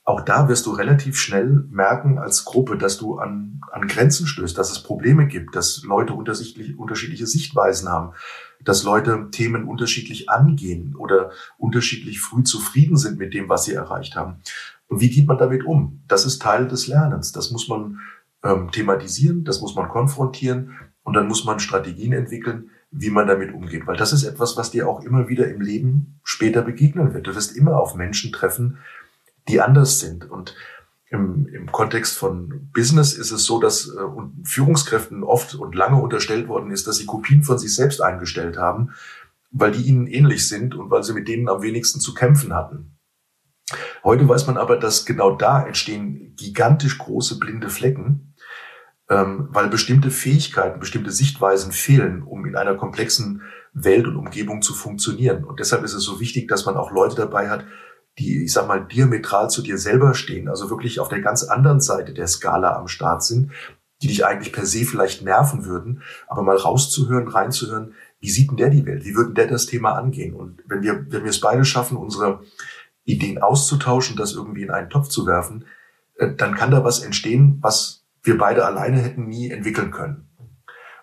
auch da wirst du relativ schnell merken als Gruppe, dass du an, an Grenzen stößt, dass es Probleme gibt, dass Leute unterschiedliche Sichtweisen haben, dass Leute Themen unterschiedlich angehen oder unterschiedlich früh zufrieden sind mit dem, was sie erreicht haben. Und wie geht man damit um? Das ist Teil des Lernens. Das muss man ähm, thematisieren, das muss man konfrontieren und dann muss man Strategien entwickeln, wie man damit umgeht. Weil das ist etwas, was dir auch immer wieder im Leben später begegnen wird. Du wirst immer auf Menschen treffen, die anders sind. Und im, im Kontext von Business ist es so, dass äh, Führungskräften oft und lange unterstellt worden ist, dass sie Kopien von sich selbst eingestellt haben, weil die ihnen ähnlich sind und weil sie mit denen am wenigsten zu kämpfen hatten. Heute weiß man aber, dass genau da entstehen gigantisch große blinde Flecken, ähm, weil bestimmte Fähigkeiten, bestimmte Sichtweisen fehlen, um in einer komplexen Welt und Umgebung zu funktionieren. Und deshalb ist es so wichtig, dass man auch Leute dabei hat, die, ich sag mal, diametral zu dir selber stehen, also wirklich auf der ganz anderen Seite der Skala am Start sind, die dich eigentlich per se vielleicht nerven würden, aber mal rauszuhören, reinzuhören, wie sieht denn der die Welt? Wie würden der das Thema angehen? Und wenn wir, wenn wir es beide schaffen, unsere Ideen auszutauschen, das irgendwie in einen Topf zu werfen, äh, dann kann da was entstehen, was wir beide alleine hätten nie entwickeln können.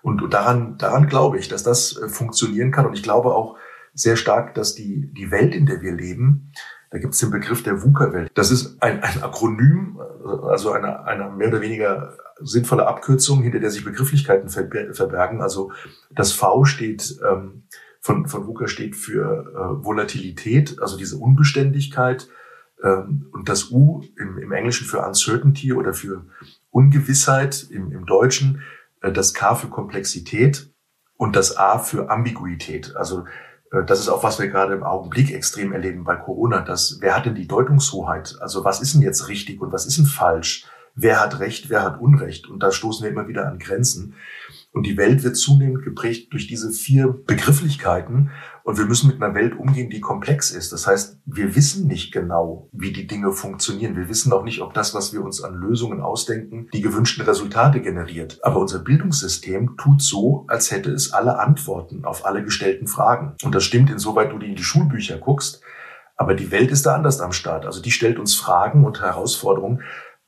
Und daran, daran glaube ich, dass das äh, funktionieren kann. Und ich glaube auch sehr stark, dass die, die Welt, in der wir leben, da gibt es den Begriff der VUCA-Welt. Das ist ein, ein Akronym, also eine, eine mehr oder weniger sinnvolle Abkürzung, hinter der sich Begrifflichkeiten verbergen. Also das V steht ähm, von, von VUCA steht für äh, Volatilität, also diese Unbeständigkeit. Ähm, und das U im, im Englischen für Uncertainty oder für Ungewissheit im, im Deutschen, äh, das K für Komplexität und das A für Ambiguität. Also das ist auch, was wir gerade im Augenblick extrem erleben bei Corona. Dass, wer hat denn die Deutungshoheit? Also was ist denn jetzt richtig und was ist denn falsch? Wer hat Recht, wer hat Unrecht? Und da stoßen wir immer wieder an Grenzen. Und die Welt wird zunehmend geprägt durch diese vier Begrifflichkeiten. Und wir müssen mit einer Welt umgehen, die komplex ist. Das heißt, wir wissen nicht genau, wie die Dinge funktionieren. Wir wissen auch nicht, ob das, was wir uns an Lösungen ausdenken, die gewünschten Resultate generiert. Aber unser Bildungssystem tut so, als hätte es alle Antworten auf alle gestellten Fragen. Und das stimmt, insoweit du in die Schulbücher guckst. Aber die Welt ist da anders am Start. Also die stellt uns Fragen und Herausforderungen,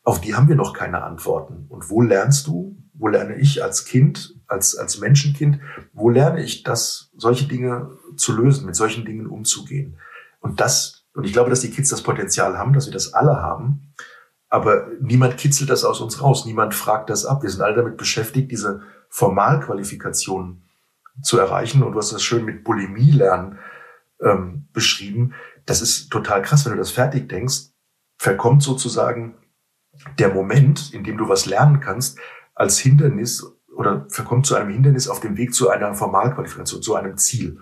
auf die haben wir noch keine Antworten. Und wo lernst du, wo lerne ich als Kind, als, als Menschenkind, wo lerne ich das, solche Dinge zu lösen, mit solchen Dingen umzugehen? Und das, und ich glaube, dass die Kids das Potenzial haben, dass wir das alle haben. Aber niemand kitzelt das aus uns raus. Niemand fragt das ab. Wir sind alle damit beschäftigt, diese Formalqualifikationen zu erreichen. Und du hast das schön mit Bulimie lernen ähm, beschrieben. Das ist total krass, wenn du das fertig denkst, verkommt sozusagen der Moment, in dem du was lernen kannst, als Hindernis oder verkommt zu einem Hindernis auf dem Weg zu einer Formalqualifikation, zu einem Ziel.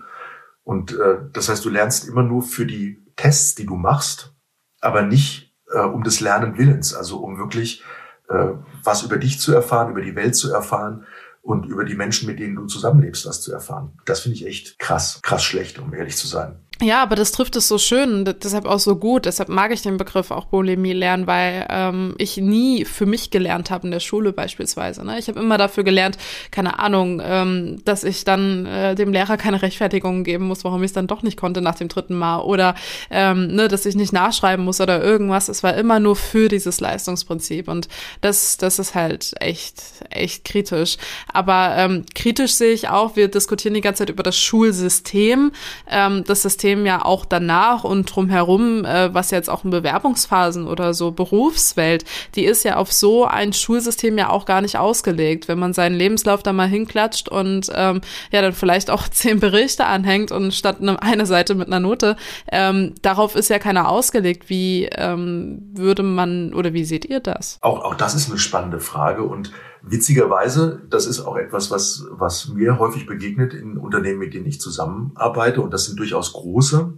Und äh, das heißt, du lernst immer nur für die Tests, die du machst, aber nicht äh, um des Lernen Willens, also um wirklich äh, was über dich zu erfahren, über die Welt zu erfahren und über die Menschen, mit denen du zusammenlebst, was zu erfahren. Das finde ich echt krass, krass schlecht, um ehrlich zu sein. Ja, aber das trifft es so schön, deshalb auch so gut. Deshalb mag ich den Begriff auch Bulimie lernen, weil ähm, ich nie für mich gelernt habe in der Schule beispielsweise. Ne? Ich habe immer dafür gelernt, keine Ahnung, ähm, dass ich dann äh, dem Lehrer keine Rechtfertigung geben muss, warum ich es dann doch nicht konnte nach dem dritten Mal oder ähm, ne, dass ich nicht nachschreiben muss oder irgendwas. Es war immer nur für dieses Leistungsprinzip und das, das ist halt echt, echt kritisch. Aber ähm, kritisch sehe ich auch, wir diskutieren die ganze Zeit über das Schulsystem. Ähm, das System System ja auch danach und drumherum, äh, was jetzt auch in Bewerbungsphasen oder so Berufswelt, die ist ja auf so ein Schulsystem ja auch gar nicht ausgelegt. Wenn man seinen Lebenslauf da mal hinklatscht und ähm, ja dann vielleicht auch zehn Berichte anhängt und statt eine, eine Seite mit einer Note, ähm, darauf ist ja keiner ausgelegt. Wie ähm, würde man oder wie seht ihr das? Auch, auch das ist eine spannende Frage und Witzigerweise, das ist auch etwas, was, was mir häufig begegnet in Unternehmen, mit denen ich zusammenarbeite. Und das sind durchaus große.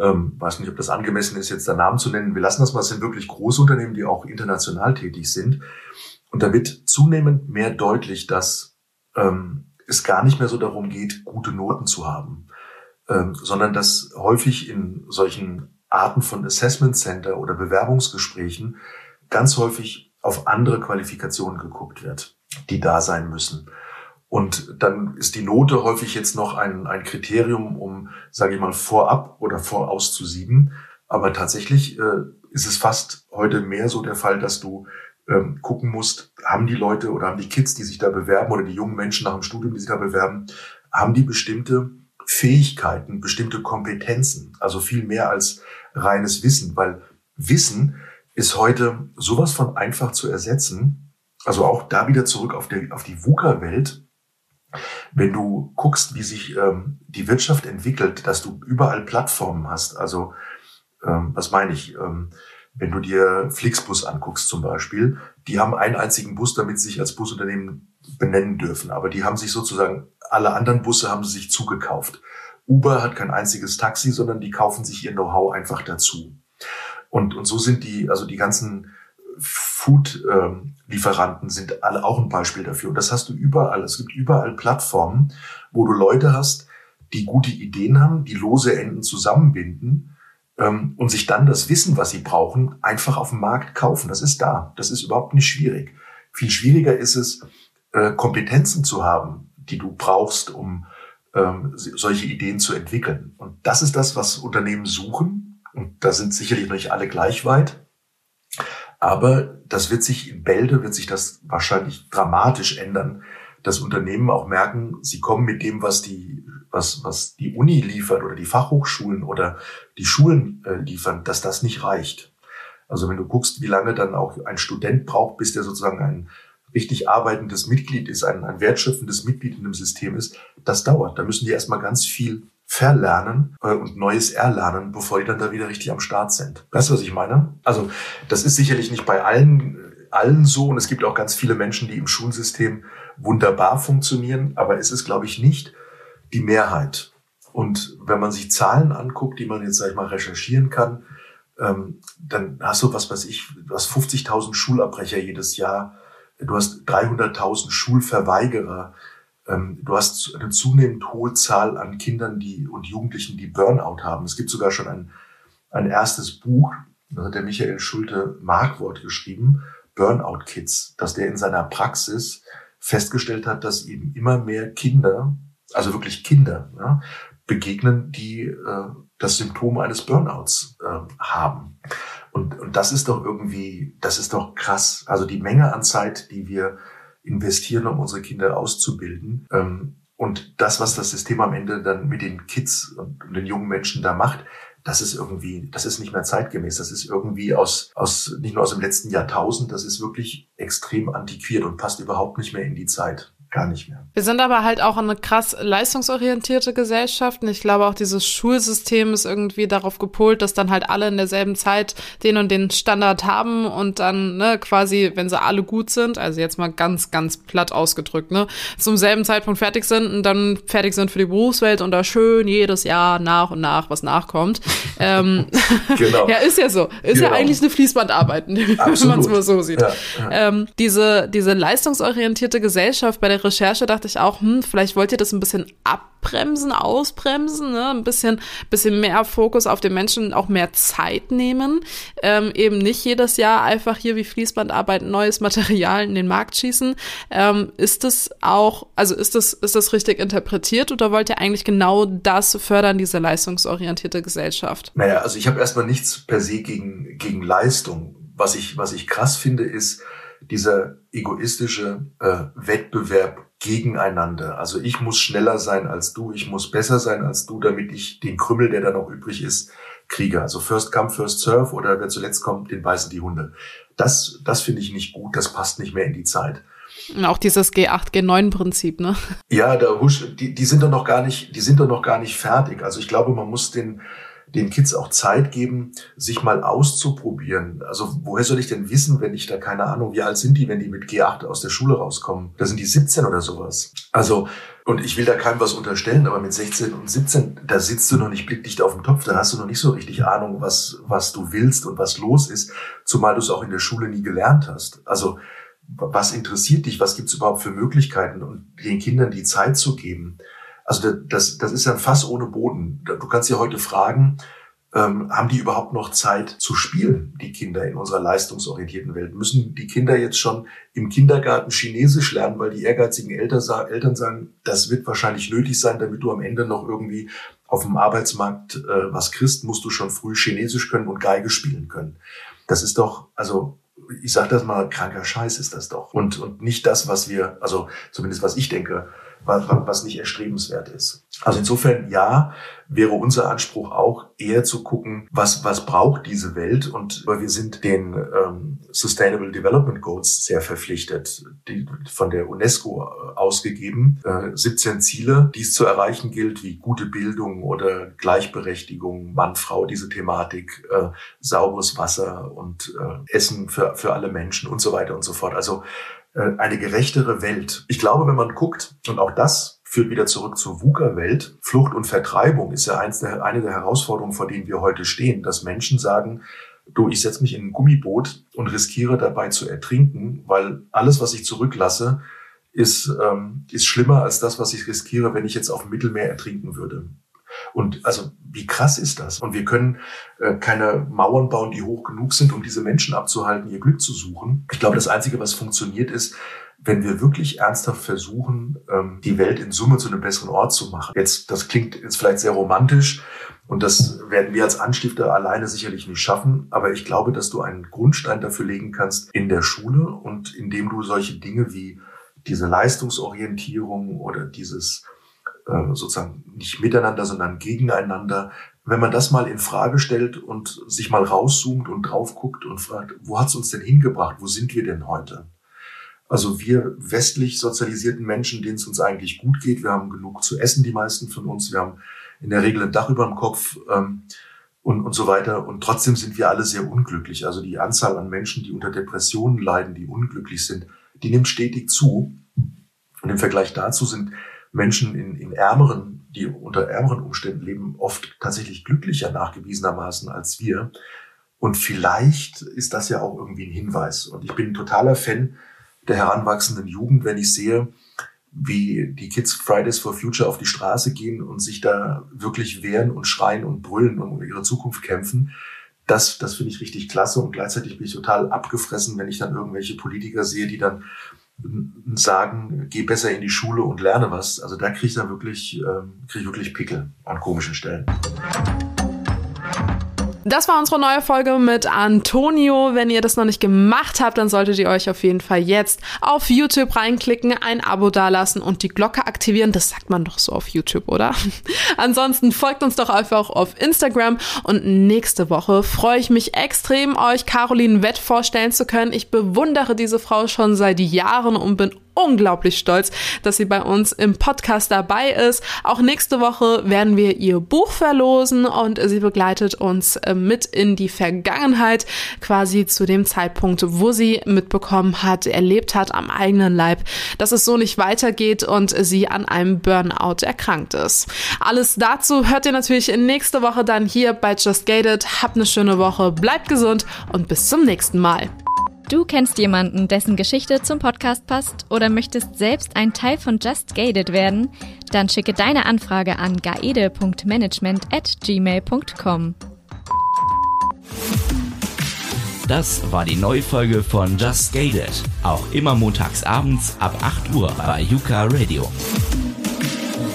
Ähm, weiß nicht, ob das angemessen ist, jetzt da Namen zu nennen. Wir lassen das mal. Es sind wirklich große Unternehmen, die auch international tätig sind. Und da wird zunehmend mehr deutlich, dass ähm, es gar nicht mehr so darum geht, gute Noten zu haben, ähm, sondern dass häufig in solchen Arten von Assessment Center oder Bewerbungsgesprächen ganz häufig auf andere Qualifikationen geguckt wird, die da sein müssen. Und dann ist die Note häufig jetzt noch ein, ein Kriterium, um, sage ich mal, vorab oder vorauszusieben. Aber tatsächlich äh, ist es fast heute mehr so der Fall, dass du ähm, gucken musst, haben die Leute oder haben die Kids, die sich da bewerben oder die jungen Menschen nach dem Studium, die sich da bewerben, haben die bestimmte Fähigkeiten, bestimmte Kompetenzen, also viel mehr als reines Wissen, weil Wissen ist heute sowas von einfach zu ersetzen. Also auch da wieder zurück auf, der, auf die VUCA-Welt. Wenn du guckst, wie sich ähm, die Wirtschaft entwickelt, dass du überall Plattformen hast. Also ähm, was meine ich? Ähm, wenn du dir Flixbus anguckst zum Beispiel, die haben einen einzigen Bus, damit sie sich als Busunternehmen benennen dürfen. Aber die haben sich sozusagen, alle anderen Busse haben sie sich zugekauft. Uber hat kein einziges Taxi, sondern die kaufen sich ihr Know-how einfach dazu. Und, und so sind die, also die ganzen Food-Lieferanten sind alle auch ein Beispiel dafür. Und das hast du überall. Es gibt überall Plattformen, wo du Leute hast, die gute Ideen haben, die lose Enden zusammenbinden ähm, und sich dann das Wissen, was sie brauchen, einfach auf dem Markt kaufen. Das ist da. Das ist überhaupt nicht schwierig. Viel schwieriger ist es, äh, Kompetenzen zu haben, die du brauchst, um ähm, solche Ideen zu entwickeln. Und das ist das, was Unternehmen suchen und da sind sicherlich noch nicht alle gleich weit. Aber das wird sich in Bälde, wird sich das wahrscheinlich dramatisch ändern, dass Unternehmen auch merken, sie kommen mit dem, was die, was, was die Uni liefert oder die Fachhochschulen oder die Schulen äh, liefern, dass das nicht reicht. Also wenn du guckst, wie lange dann auch ein Student braucht, bis der sozusagen ein richtig arbeitendes Mitglied ist, ein, ein wertschöpfendes Mitglied in dem System ist, das dauert. Da müssen die erstmal ganz viel verlernen äh, und Neues erlernen, bevor die dann da wieder richtig am Start sind. Weißt du, was ich meine? Also das ist sicherlich nicht bei allen, allen so und es gibt auch ganz viele Menschen, die im Schulsystem wunderbar funktionieren, aber es ist, glaube ich, nicht die Mehrheit. Und wenn man sich Zahlen anguckt, die man jetzt, sag ich mal, recherchieren kann, ähm, dann hast du, was weiß ich, du hast 50.000 Schulabbrecher jedes Jahr, du hast 300.000 Schulverweigerer, du hast eine zunehmend hohe Zahl an Kindern die, und Jugendlichen, die Burnout haben. Es gibt sogar schon ein, ein erstes Buch, das hat der Michael Schulte Markwort geschrieben, Burnout Kids, dass der in seiner Praxis festgestellt hat, dass eben immer mehr Kinder, also wirklich Kinder, ja, begegnen, die äh, das Symptom eines Burnouts äh, haben. Und, und das ist doch irgendwie, das ist doch krass. Also die Menge an Zeit, die wir investieren, um unsere Kinder auszubilden. Ähm, und das, was das System am Ende dann mit den Kids und den jungen Menschen da macht, das ist irgendwie, das ist nicht mehr zeitgemäß. Das ist irgendwie aus, aus, nicht nur aus dem letzten Jahrtausend, das ist wirklich extrem antiquiert und passt überhaupt nicht mehr in die Zeit gar nicht mehr. Wir sind aber halt auch eine krass leistungsorientierte Gesellschaft und ich glaube auch dieses Schulsystem ist irgendwie darauf gepolt, dass dann halt alle in derselben Zeit den und den Standard haben und dann ne, quasi, wenn sie alle gut sind, also jetzt mal ganz, ganz platt ausgedrückt, ne, zum selben Zeitpunkt fertig sind und dann fertig sind für die Berufswelt und da schön jedes Jahr nach und nach was nachkommt. ähm, genau. ja, ist ja so. Ist genau. ja eigentlich eine Fließbandarbeit, wenn man es mal so sieht. Ja, ja. Ähm, diese, diese leistungsorientierte Gesellschaft bei der Recherche dachte ich auch, hm, vielleicht wollt ihr das ein bisschen abbremsen, ausbremsen, ne? ein bisschen, bisschen mehr Fokus auf den Menschen, auch mehr Zeit nehmen, ähm, eben nicht jedes Jahr einfach hier wie Fließbandarbeit neues Material in den Markt schießen. Ähm, ist das auch, also ist das, ist das richtig interpretiert oder wollt ihr eigentlich genau das fördern, diese leistungsorientierte Gesellschaft? Naja, also ich habe erstmal nichts per se gegen, gegen Leistung. Was ich, was ich krass finde, ist, dieser egoistische äh, Wettbewerb gegeneinander. Also ich muss schneller sein als du, ich muss besser sein als du, damit ich den Krümmel, der da noch übrig ist, kriege. Also First Come, First Serve oder wer zuletzt kommt, den beißen die Hunde. Das, das finde ich nicht gut, das passt nicht mehr in die Zeit. Und auch dieses G8, G9-Prinzip, ne? Ja, da husch, die, die sind doch noch gar nicht, die sind doch noch gar nicht fertig. Also ich glaube, man muss den, den Kids auch Zeit geben, sich mal auszuprobieren. Also woher soll ich denn wissen, wenn ich da keine Ahnung, wie alt sind die, wenn die mit G8 aus der Schule rauskommen? Da sind die 17 oder sowas. Also, und ich will da keinem was unterstellen, aber mit 16 und 17, da sitzt du noch nicht blickdicht auf dem Topf, da hast du noch nicht so richtig Ahnung, was, was du willst und was los ist, zumal du es auch in der Schule nie gelernt hast. Also, was interessiert dich? Was gibt's überhaupt für Möglichkeiten? Und den Kindern die Zeit zu geben. Also das, das ist ja ein Fass ohne Boden. Du kannst ja heute fragen, ähm, haben die überhaupt noch Zeit zu spielen, die Kinder in unserer leistungsorientierten Welt? Müssen die Kinder jetzt schon im Kindergarten Chinesisch lernen, weil die ehrgeizigen Eltern, Eltern sagen, das wird wahrscheinlich nötig sein, damit du am Ende noch irgendwie auf dem Arbeitsmarkt äh, was kriegst, musst du schon früh Chinesisch können und Geige spielen können. Das ist doch, also ich sage das mal, kranker Scheiß ist das doch. Und, und nicht das, was wir, also zumindest was ich denke, was, was nicht erstrebenswert ist. Also insofern ja, wäre unser Anspruch auch eher zu gucken, was was braucht diese Welt und wir sind den ähm, Sustainable Development Goals sehr verpflichtet, die von der UNESCO äh, ausgegeben, äh, 17 Ziele, die es zu erreichen gilt, wie gute Bildung oder Gleichberechtigung, Mann-Frau, diese Thematik, äh, sauberes Wasser und äh, Essen für für alle Menschen und so weiter und so fort. Also eine gerechtere Welt. Ich glaube, wenn man guckt, und auch das führt wieder zurück zur VUCA-Welt, Flucht und Vertreibung ist ja eins der, eine der Herausforderungen, vor denen wir heute stehen, dass Menschen sagen, du, ich setze mich in ein Gummiboot und riskiere dabei zu ertrinken, weil alles, was ich zurücklasse, ist, ähm, ist schlimmer als das, was ich riskiere, wenn ich jetzt auf dem Mittelmeer ertrinken würde. Und also wie krass ist das? Und wir können äh, keine Mauern bauen, die hoch genug sind, um diese Menschen abzuhalten, ihr Glück zu suchen. Ich glaube, das Einzige, was funktioniert, ist, wenn wir wirklich ernsthaft versuchen, ähm, die Welt in Summe zu einem besseren Ort zu machen. Jetzt, das klingt jetzt vielleicht sehr romantisch und das werden wir als Anstifter alleine sicherlich nicht schaffen. Aber ich glaube, dass du einen Grundstein dafür legen kannst in der Schule und indem du solche Dinge wie diese Leistungsorientierung oder dieses sozusagen nicht miteinander, sondern gegeneinander. Wenn man das mal in Frage stellt und sich mal rauszoomt und drauf guckt und fragt, wo hat's uns denn hingebracht? Wo sind wir denn heute? Also wir westlich sozialisierten Menschen, denen es uns eigentlich gut geht, wir haben genug zu essen, die meisten von uns, wir haben in der Regel ein Dach über dem Kopf ähm, und, und so weiter. Und trotzdem sind wir alle sehr unglücklich. Also die Anzahl an Menschen, die unter Depressionen leiden, die unglücklich sind, die nimmt stetig zu. Und im Vergleich dazu sind Menschen in, in ärmeren, die unter ärmeren Umständen leben, oft tatsächlich glücklicher nachgewiesenermaßen als wir. Und vielleicht ist das ja auch irgendwie ein Hinweis. Und ich bin ein totaler Fan der heranwachsenden Jugend, wenn ich sehe, wie die Kids Fridays for Future auf die Straße gehen und sich da wirklich wehren und schreien und brüllen und um ihre Zukunft kämpfen. Das, das finde ich richtig klasse und gleichzeitig bin ich total abgefressen, wenn ich dann irgendwelche Politiker sehe, die dann sagen, geh besser in die Schule und lerne was. Also da kriege ich dann wirklich, ähm, krieg ich wirklich Pickel an komischen Stellen. Das war unsere neue Folge mit Antonio. Wenn ihr das noch nicht gemacht habt, dann solltet ihr euch auf jeden Fall jetzt auf YouTube reinklicken, ein Abo dalassen und die Glocke aktivieren. Das sagt man doch so auf YouTube, oder? Ansonsten folgt uns doch einfach auf Instagram und nächste Woche freue ich mich extrem, euch Caroline Wett vorstellen zu können. Ich bewundere diese Frau schon seit Jahren und bin unglaublich stolz, dass sie bei uns im Podcast dabei ist. Auch nächste Woche werden wir ihr Buch verlosen und sie begleitet uns äh, mit in die Vergangenheit, quasi zu dem Zeitpunkt, wo sie mitbekommen hat, erlebt hat am eigenen Leib, dass es so nicht weitergeht und sie an einem Burnout erkrankt ist. Alles dazu hört ihr natürlich nächste Woche dann hier bei Just Gated. Habt eine schöne Woche, bleibt gesund und bis zum nächsten Mal. Du kennst jemanden, dessen Geschichte zum Podcast passt oder möchtest selbst ein Teil von Just Gated werden? Dann schicke deine Anfrage an gaede.management at gmail.com. Das war die neue Folge von Just Gated. Auch immer montags abends ab 8 Uhr bei Yuka Radio.